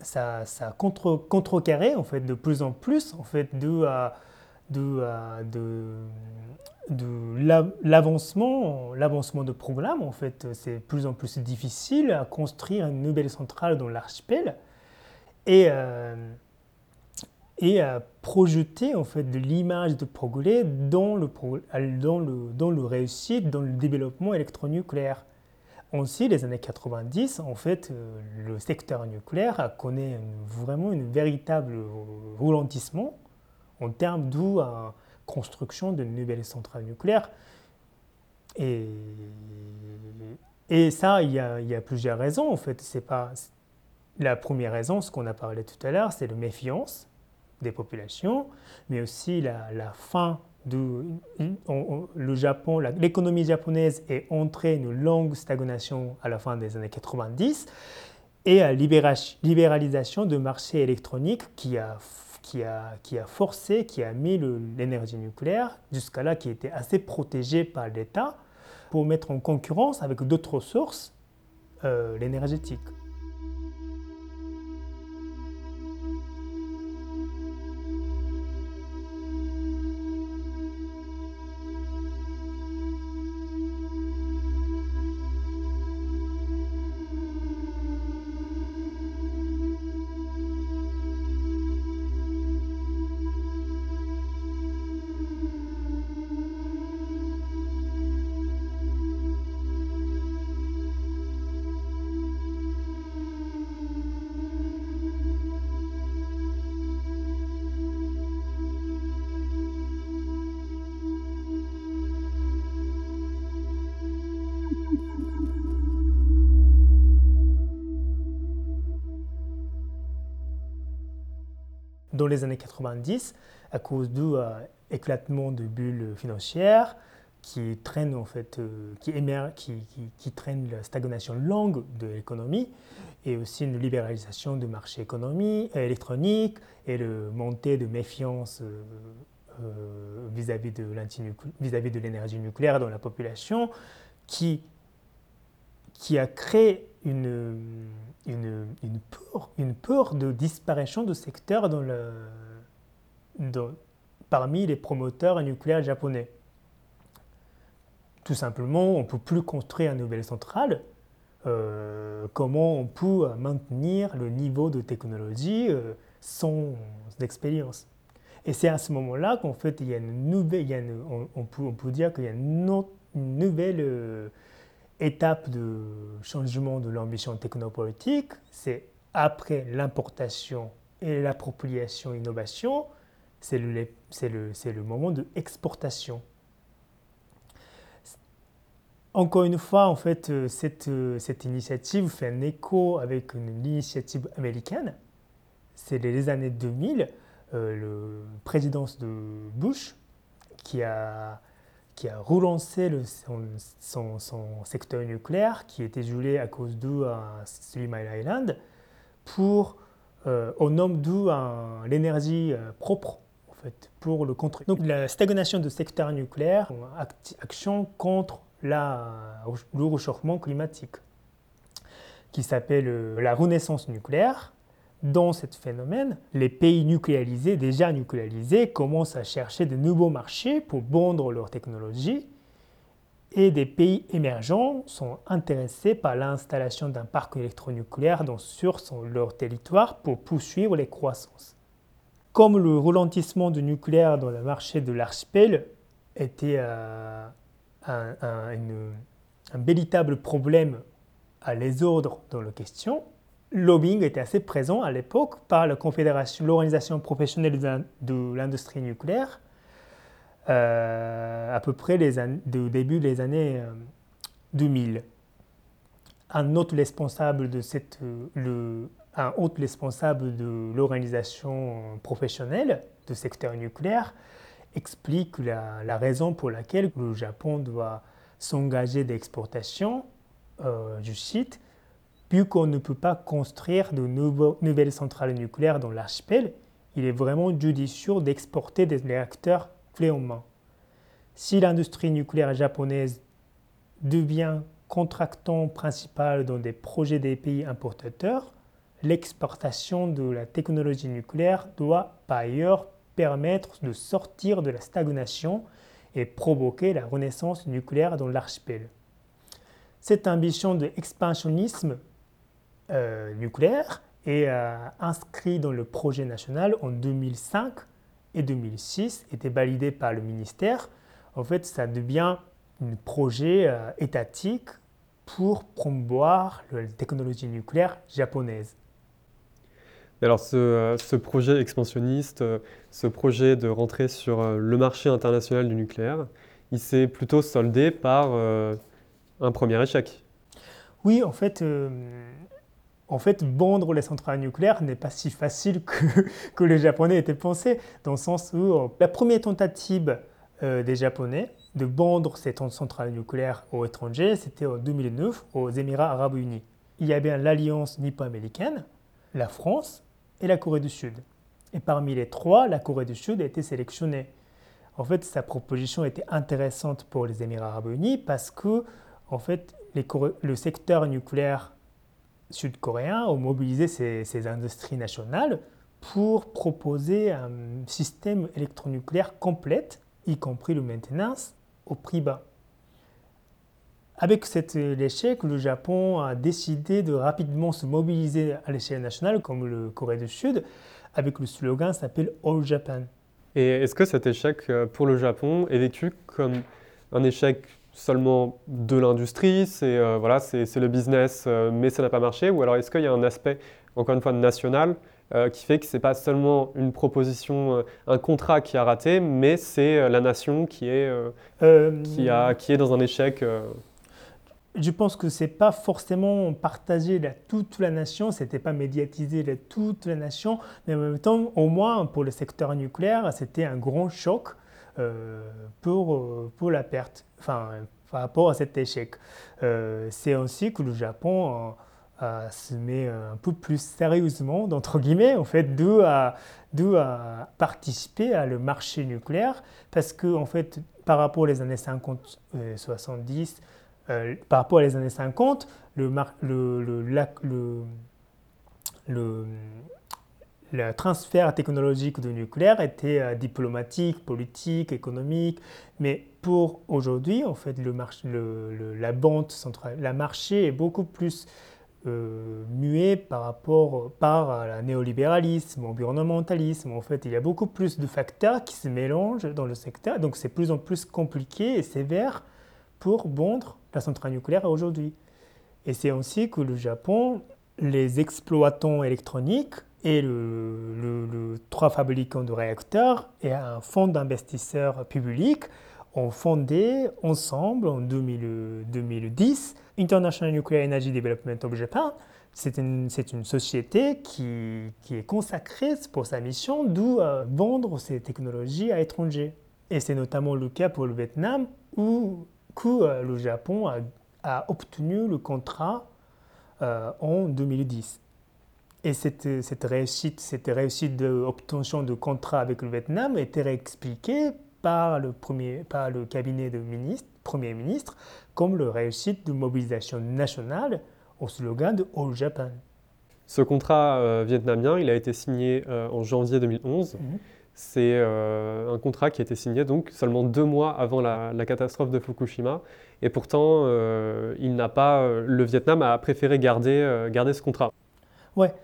ça, ça contre, contrecarré en fait de plus en plus en fait de, euh, de, euh, de, de l'avancement l'avancement de programmes en fait c'est de plus en plus difficile à construire une nouvelle centrale dans l'archipel et et à projeter en fait de l'image de progrès dans le, dans, le, dans le réussite, dans le développement électronucléaire. Aussi, les années 90, en fait, euh, le secteur nucléaire connu vraiment un véritable ralentissement en termes la construction de nouvelles centrales nucléaires. Et, et ça, il y, a, plusieurs raisons. En fait, c'est pas la première raison, ce qu'on a parlé tout à l'heure, c'est la méfiance des populations, mais aussi la, la fin de, le Japon, l'économie japonaise est entrée une longue stagnation à la fin des années 90 et à libéralisation du marché électronique qui a, qui a, forcé, qui a mis l'énergie nucléaire jusqu'à là qui était assez protégée par l'État pour mettre en concurrence avec d'autres sources euh. 90 à cause de euh, éclatement de bulles financières qui traînent en fait, euh, qui, émergent, qui, qui, traînent la stagnation longue de l'économie et aussi une libéralisation du marché économique, euh, électronique et le montée de méfiance euh, vis-à-vis de vis-à-vis de l'énergie nucléaire dans la population qui, qui a créé une, une, une, peur, une peur de disparition de secteur dans le, parmi les promoteurs nucléaires japonais. Tout simplement, on ne peut plus construire une nouvelle centrale. Euh, comment on peut maintenir le niveau de technologie euh, sans expérience? Et c'est à ce moment-là qu'en fait, il y a une nouvelle, on, peut, dire qu'il y a une, une nouvelle euh, étape de changement de l'ambition technopolitique, c'est après l'importation et l'appropriation innovation, c'est le, le, le, moment de exportation. Encore une fois, en fait, cette, cette initiative fait un écho avec une initiative américaine. C'est les années 2000, euh, le présidence de Bush qui a qui a relancé le, son, son, secteur nucléaire qui était gelé à cause de uh, Three Mile Island pour, euh, au nom de l'énergie euh, propre pour le contrôle. Donc la stagnation du secteur nucléaire, action contre la, le réchauffement climatique. qui s'appelle euh, la renaissance nucléaire. Dans ce phénomène, les pays nucléarisés, déjà nucléarisés, commencent à chercher de nouveaux marchés pour vendre leur technologie et des pays émergents sont intéressés par l'installation d'un parc électronucléaire sur leur territoire pour poursuivre les croissances. Comme le ralentissement du nucléaire dans le marché de l'archipel était euh, un, véritable problème à les ordres dans la question, le lobbying était assez présent à l'époque par la Confédération, l'organisation professionnelle de l'industrie nucléaire, euh, à peu près les début des années 2000. Euh, un autre responsable de cette, un autre responsable de l'organisation professionnelle du secteur nucléaire explique la, raison pour laquelle le Japon doit s'engager d'exportation du site, vu qu'on ne peut pas construire de nouvelles centrales nucléaires dans l'archipel, il est vraiment judicieux d'exporter des réacteurs clés en main. Si l'industrie nucléaire japonaise devient contractant principal dans des projets des pays importateurs, l'exportation de la technologie nucléaire doit par ailleurs permettre de sortir de la stagnation et provoquer la renaissance nucléaire dans l'archipel. Cette ambition d'expansionnisme euh, nucléaire est euh, inscrite dans le projet national en 2005 et 2006, était validé par le ministère. En fait, ça devient un projet euh, étatique pour promouvoir la technologie nucléaire japonaise. Alors ce, ce, projet expansionniste, ce projet de rentrer sur le marché international du nucléaire, il s'est plutôt soldé par un premier échec. Oui, en fait, en fait, vendre les centrales nucléaires n'est pas si facile que, les Japonais étaient pensés, dans le sens où euh, la première tentative euh, des Japonais de vendre ces centrales nucléaires aux étrangers, c'était en 2009 aux Émirats arabes unis. Il y avait l'alliance nippo-américaine, la France et la Corée du Sud. Et parmi les trois, la Corée du Sud a été sélectionnée. En fait, sa proposition était intéressante pour les Émirats arabes unis parce que, en fait, le secteur nucléaire sud-coréens ont mobilisé ces, industries nationales pour proposer un système électronucléaire complet, y compris le maintenance, au prix bas. Avec cet échec, le Japon a décidé de rapidement se mobiliser à l'échelle nationale, comme le Corée du Sud, avec le slogan s'appelle All Japan. Et est-ce que cet échec euh, pour le Japon est vécu comme un échec seulement de l'industrie, c'est euh, voilà, c'est le business, euh, mais ça n'a pas marché Ou alors est-ce qu'il y a un aspect, encore une fois, national euh, qui fait que ce n'est pas seulement une proposition, un contrat qui a raté, mais c'est la nation qui est, qui, a, qui est dans un échec je pense que ce n'est pas forcément partagé de toute la nation, ce n'était pas médiatisé de toute la nation, mais en même temps, au moins pour le secteur nucléaire, c'était un grand choc euh, pour, euh, pour la perte, enfin, par rapport à cet échec. Euh, c'est ainsi que le Japon se met un peu plus sérieusement, d'entre guillemets, en fait, de à, à participer à le marché nucléaire, parce que, en fait, par rapport aux années 50, 70, par rapport aux années 50, le, le, le, le, le le transfert technologique du nucléaire était euh, diplomatique, politique, économique, mais pour aujourd'hui, en fait, le marché, le, la bande centrale, la marché est beaucoup plus euh, muet par rapport par le néolibéralisme, environnementalisme. En fait, il y a beaucoup plus de facteurs qui se mélangent dans le secteur, donc c'est plus en plus compliqué et sévère pour bondre la centrale nucléaire aujourd'hui. Et c'est aussi que le Japon, les exploitants électroniques et le, trois fabricants de réacteurs et un fonds d'investisseurs publics ont fondé ensemble en 2010 International Nuclear Energy Development of Japan. C'est une, une, société qui, qui, est consacrée pour sa mission de euh, vendre ces technologies à l'étranger. Et c'est notamment le cas pour le Vietnam où, euh, le Japon a, a, obtenu le contrat euh, en 2010. Et cette, cette réussite, cette réussite d'obtention de contrat avec le Vietnam était réexpliquée par le, premier, par le cabinet de ministre, Premier ministre comme la réussite de mobilisation nationale au slogan de All Japan. Ce contrat vietnamien, il a été signé en janvier 2011. C'est euh, un contrat qui a été signé donc seulement deux mois avant la, catastrophe de Fukushima. Et pourtant, euh, il n'a pas, euh, le Vietnam a préféré garder, garder ce contrat. Ouais.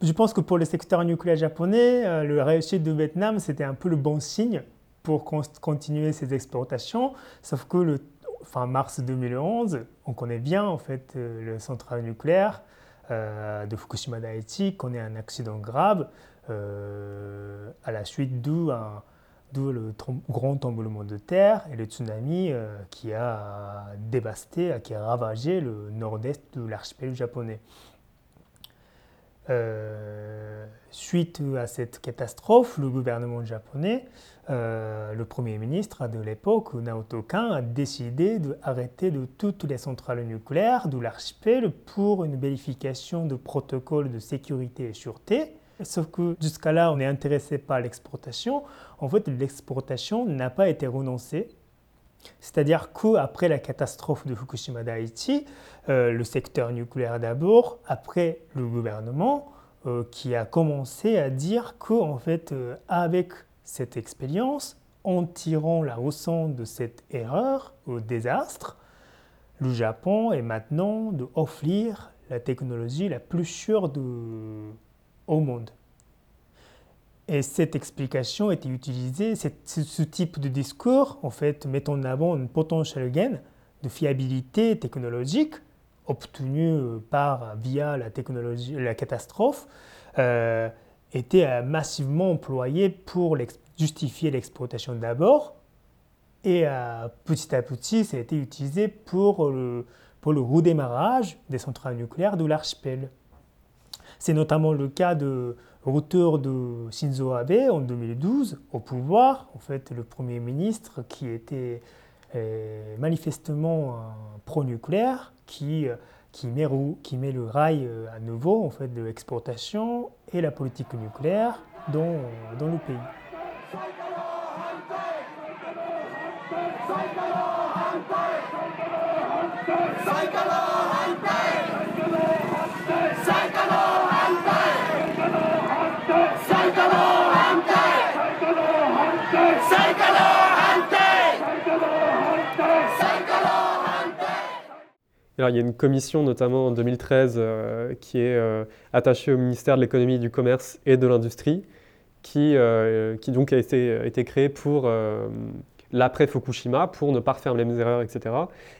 Je pense que pour le secteur nucléaire japonais, le réussite du Vietnam, c'était un peu le bon signe pour continuer ses exportations. Sauf que le fin mars 2011, on connaît bien en fait le central nucléaire de Fukushima Daiichi, connaît un accident grave. Euh, à la suite d'où le grand tremblement de terre et le tsunami euh, qui a dévasté, qui a ravagé le nord-est de l'archipel japonais. Euh, suite à cette catastrophe, le gouvernement japonais, le Premier ministre de l'époque, Naoto Kan, a décidé d'arrêter de toutes les centrales nucléaires de l'archipel pour une vérification de protocoles de sécurité et sûreté Sauf que jusqu'à là, on est intéressé par l'exportation. En fait, l'exportation n'a pas été renoncée. C'est-à-dire qu'après la catastrophe de Fukushima Daiichi, euh, le secteur nucléaire d'abord, après le gouvernement, euh, qui a commencé à dire qu'en fait, euh, avec cette expérience, en tirant la leçon de cette erreur au désastre, le Japon est maintenant d'offrir la technologie la plus sûre de, au monde. Et cette explication était utilisée, ce type de discours, en fait, met en avant une potential gain de fiabilité technologique obtenue par, via la technologie, la catastrophe, euh, était massivement employé pour justifier l'exploitation d'abord, et euh, petit à petit, ça a été utilisé pour le redémarrage des centrales nucléaires de l'archipel. C'est notamment le cas de retour de Shinzo Abe en 2012 au pouvoir, en fait le Premier ministre qui était euh, manifestement pro-nucléaire, qui, euh, qui, met, le rail euh, à nouveau en fait, de l'exportation et la politique nucléaire dans, dans le pays. Il y a une commission, notamment en 2013, euh, qui est euh, attachée au ministère de l'économie, du commerce et de l'industrie, qui, euh, donc a été, créée pour l'après Fukushima, pour ne pas refaire les mêmes erreurs, etc.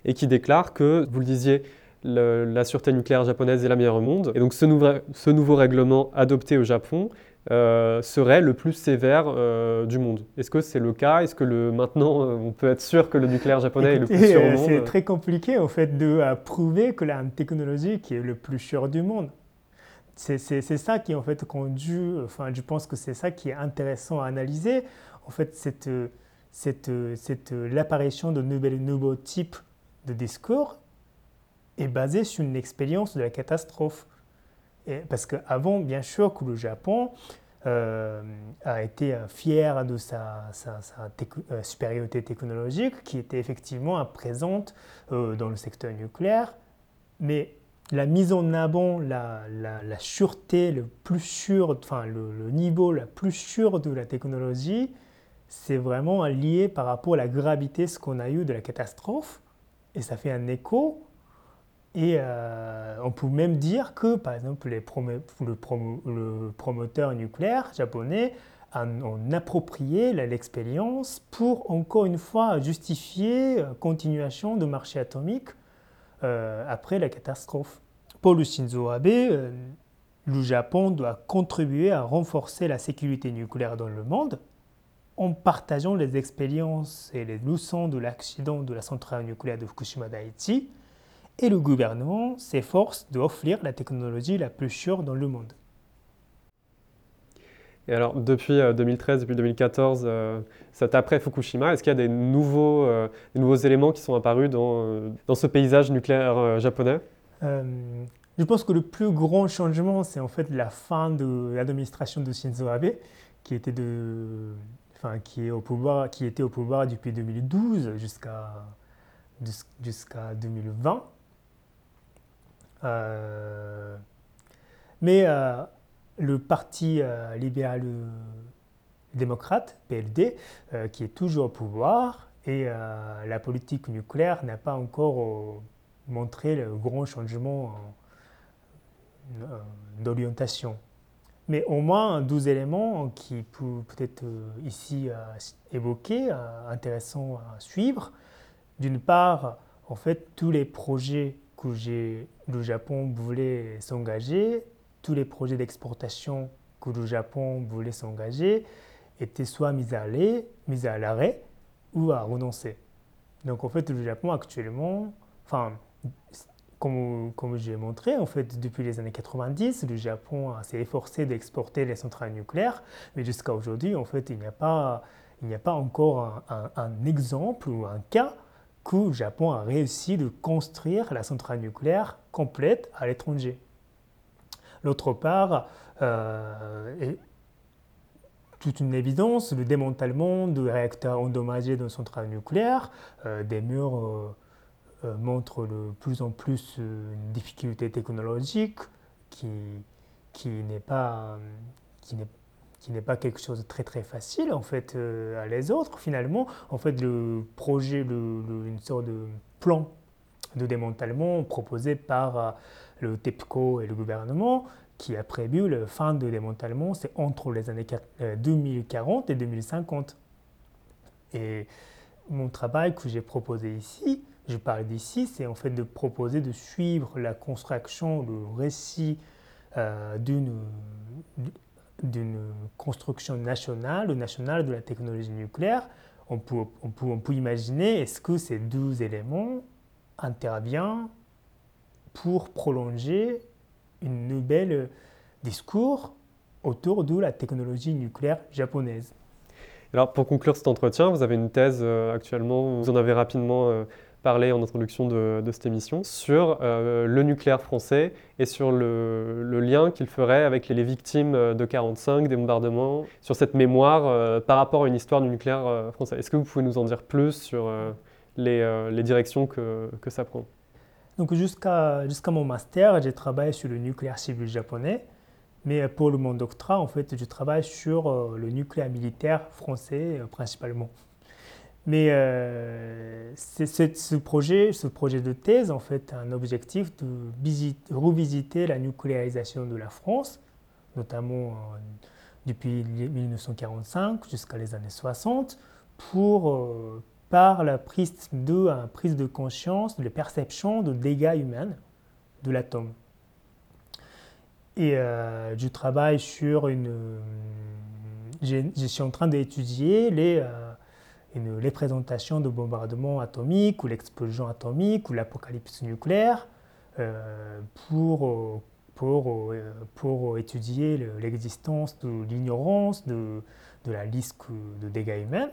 Et qui déclare que, vous le disiez, la sûreté nucléaire japonaise est la meilleure au monde. Et donc ce nouveau règlement adopté au Japon euh, serait le plus sévère euh, du monde. Est-ce que c'est le cas? Est-ce que le, maintenant euh, on peut être sûr que le nucléaire japonais est le plus sûr au monde? C'est très compliqué en fait de prouver que la technologie qui est le plus sûr du monde. C'est ça qui en fait conduit, enfin je pense que c'est ça qui est intéressant à analyser. En fait, cette, cette, cette l'apparition de nouveaux types de discours est basée sur une expérience de la catastrophe parce qu'avant, bien sûr, que le Japon euh, a été fier de sa, euh, supériorité technologique qui était effectivement présente euh, dans le secteur nucléaire, mais la mise en avant, la, la, sûreté, le plus sûr, enfin le, niveau le plus sûr de la technologie, c'est vraiment lié par rapport à la gravité ce qu'on a eu de la catastrophe, et ça fait un écho et euh, on peut même dire que, par exemple, le, promoteur nucléaire japonais a, approprié l'expérience pour, encore une fois, justifier la continuation du marché atomique euh, après la catastrophe. Pour le Shinzo Abe, euh, le Japon doit contribuer à renforcer la sécurité nucléaire dans le monde en partageant les expériences et les leçons de l'accident de la centrale nucléaire de Fukushima Daiichi et le gouvernement s'efforce d'offrir la technologie la plus sûre dans le monde. Et alors, depuis 2013, euh, depuis 2014, euh, cet après Fukushima, est-ce qu'il y a des nouveaux, euh, nouveaux éléments qui sont apparus dans, dans ce paysage nucléaire japonais? Je pense que le plus grand changement, c'est en fait la fin de l'administration de Shinzo Abe, qui était, de, enfin, qui, est au pouvoir, qui était au pouvoir depuis 2012 jusqu'à jusqu'à 2020. Mais le Parti libéral démocrate, PLD, qui est toujours au pouvoir, et la politique nucléaire n'a pas encore montré le grand changement d'orientation. Mais au moins 12 éléments qui peuvent peut-être euh, ici euh, euh, intéressants à suivre. D'une part, en fait, tous les projets que le Japon voulait s'engager, tous les projets d'exportation que le Japon voulait s'engager, étaient soit mis à l'arrêt, ou à renoncer. Donc en fait, le Japon actuellement, enfin, comme, comme j'ai montré, en fait, depuis les années 90, le Japon s'est efforcé d'exporter les centrales nucléaires, mais jusqu'à aujourd'hui, en fait, il n'y a pas, il n'y a pas encore un, exemple ou un cas que le Japon a réussi de construire la centrale nucléaire complète à l'étranger. D'autre part, euh, toute une évidence, le démantèlement de réacteurs endommagés dans centrales nucléaires, euh, des murs euh, euh, montre de plus en plus une difficulté technologique qui, n'est pas, qui n'est pas quelque chose de très très facile en fait euh, à les autres. Finalement en fait le projet une sorte de plan de démantèlement proposé par le TEPCO et le gouvernement qui a prévu le fin de démantèlement c'est entre les années 2040 et 2050 et mon travail que j'ai proposé ici je parle d'ici, c'est en fait de proposer de suivre la construction, le récit euh, d'une construction nationale, nationale de la technologie nucléaire. On peut, on peut, on peut imaginer, est-ce que ces deux éléments interviennent pour prolonger une nouvelle discours autour de la technologie nucléaire japonaise. Alors pour conclure cet entretien, vous avez une thèse euh, actuellement, vous en avez rapidement euh, parler en introduction de, cette émission sur euh, le nucléaire français et sur le, lien qu'il ferait avec les, victimes euh, de 45, des bombardements, sur cette mémoire euh, par rapport à une histoire du nucléaire français. Est-ce que vous pouvez nous en dire plus sur les, directions que, que, ça prend? Donc jusqu'à jusqu'à mon master, j'ai travaillé sur le nucléaire civil japonais. Mais pour mon doctorat, en fait, je travaille sur le nucléaire militaire français principalement. Mais euh, ce, projet, ce projet de thèse, en fait, a un objectif de revisiter la nucléarisation de la France, notamment depuis 1945 jusqu'à les années 60, pour, euh, par la prise de, prise de conscience, de la perception de dégâts humains de l'atome. Et euh, je travaille sur une... Je suis en train d'étudier les les présentations de bombardements atomiques ou l'explosion atomique ou l'apocalypse nucléaire euh, pour, pour, euh, pour étudier l'existence de l'ignorance de, de, la liste de dégâts humains.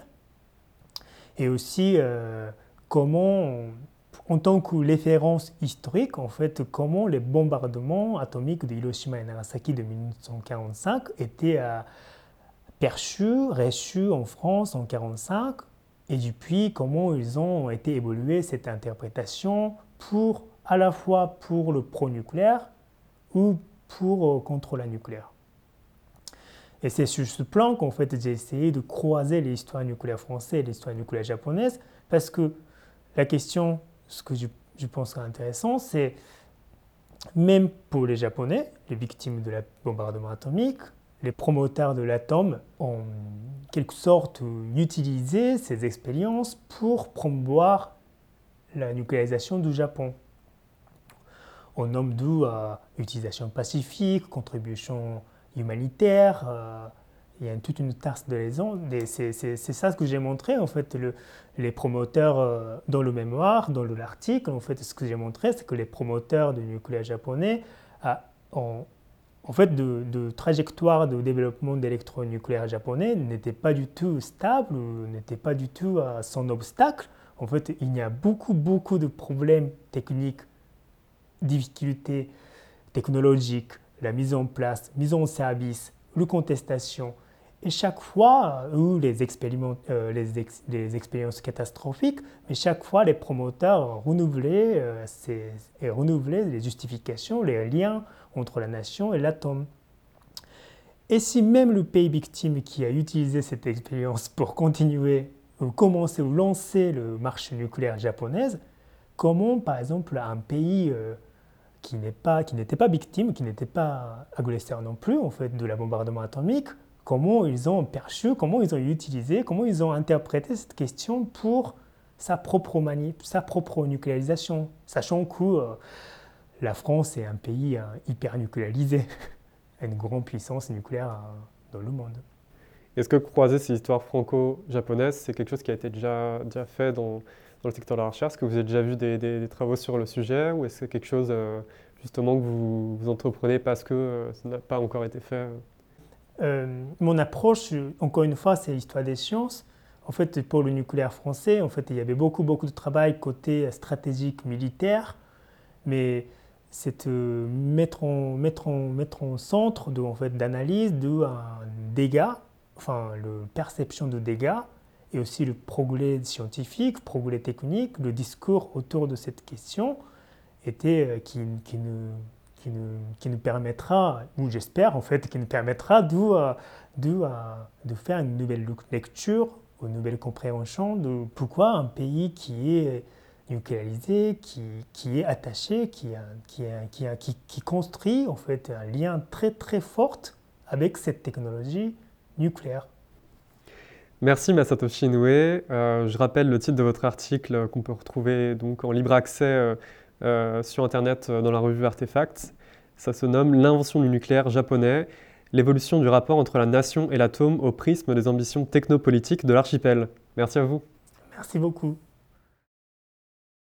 Et aussi euh, comment, en tant que référence historique, en fait, comment les bombardements atomiques de Hiroshima et Nagasaki de 1945 étaient perçus, reçus en France en 1945 et depuis comment ils ont été évolués cette interprétation pour à la fois pour le pro-nucléaire ou pour euh, contre la nucléaire. Et c'est sur ce plan qu'en fait j'ai essayé de croiser l'histoire nucléaire française et l'histoire nucléaire japonaise parce que la question, ce que je, je pense intéressant, c'est même pour les Japonais, les victimes de la bombardement atomique, les promoteurs de l'atome ont quelque sorte utilisé ces expériences pour promouvoir la nucléarisation du Japon. On nomme d'où euh, utilisation pacifique, contribution humanitaire, euh, il y a toute une tasse de raisons. C'est ça ce que j'ai montré, en fait, le, les promoteurs euh, dans le mémoire, dans l'article, en fait, ce que j'ai montré, c'est que les promoteurs du nucléaire japonais ont en fait, de, trajectoire de développement d'électronucléaire japonais n'était pas du tout stable, n'était pas du tout sans obstacle. En fait, il y a beaucoup, beaucoup de problèmes techniques, difficultés technologiques, la mise en place, mise en service, le contestation. Et chaque fois, ou les, expériences catastrophiques, mais chaque fois, les promoteurs renouvelaient, euh, et renouvelaient les justifications, les liens entre la nation et l'atome. Et si même le pays victime qui a utilisé cette expérience pour continuer ou commencer ou lancer le marché nucléaire japonaise, comment par exemple un pays euh, qui n'était pas victime, qui n'était pas agresseur non plus en fait de la bombardement atomique, comment ils ont perçu, comment ils ont utilisé, comment ils ont interprété cette question pour sa propre, sa propre nucléarisation, sachant que euh, la France est un pays euh, hyper nucléarisé, une grande puissance nucléaire euh, dans le monde. Est-ce que croiser ces histoires franco-japonaises, c'est quelque chose qui a été déjà, déjà fait dans, dans le secteur de la recherche? Est-ce que vous avez déjà vu des, des, travaux sur le sujet? Ou est-ce que c'est quelque chose justement que vous, vous entreprenez parce que ça n'a pas encore été fait? Euh, mon approche, encore une fois, c'est l'histoire des sciences. En fait, pour le nucléaire français, en fait, il y avait beaucoup, beaucoup de travail côté stratégique militaire, mais c'est euh, mettre, en, mettre, en, mettre en centre de, en fait, d'analyse de un dégât, enfin, la perception de dégâts, et aussi le progrès scientifique, progrès technique, le discours autour de cette question était euh, qui, qui ne qui nous, permettra, ou j'espère en fait, qui nous permettra de, euh, de, de, faire une nouvelle lecture, une nouvelle compréhension de pourquoi un pays qui est nucléarisé, qui, qui est attaché, qui, qui, qui, qui, construit en fait un lien très très fort avec cette technologie nucléaire. Merci Masato Inoue. Euh, je rappelle le titre de votre article qu'on peut retrouver donc en libre accès euh, sur Internet euh, dans la revue Artefacts. Ça se nomme L'invention du nucléaire japonais, l'évolution du rapport entre la nation et l'atome au prisme des ambitions technopolitiques de l'archipel. Merci à vous. Merci beaucoup.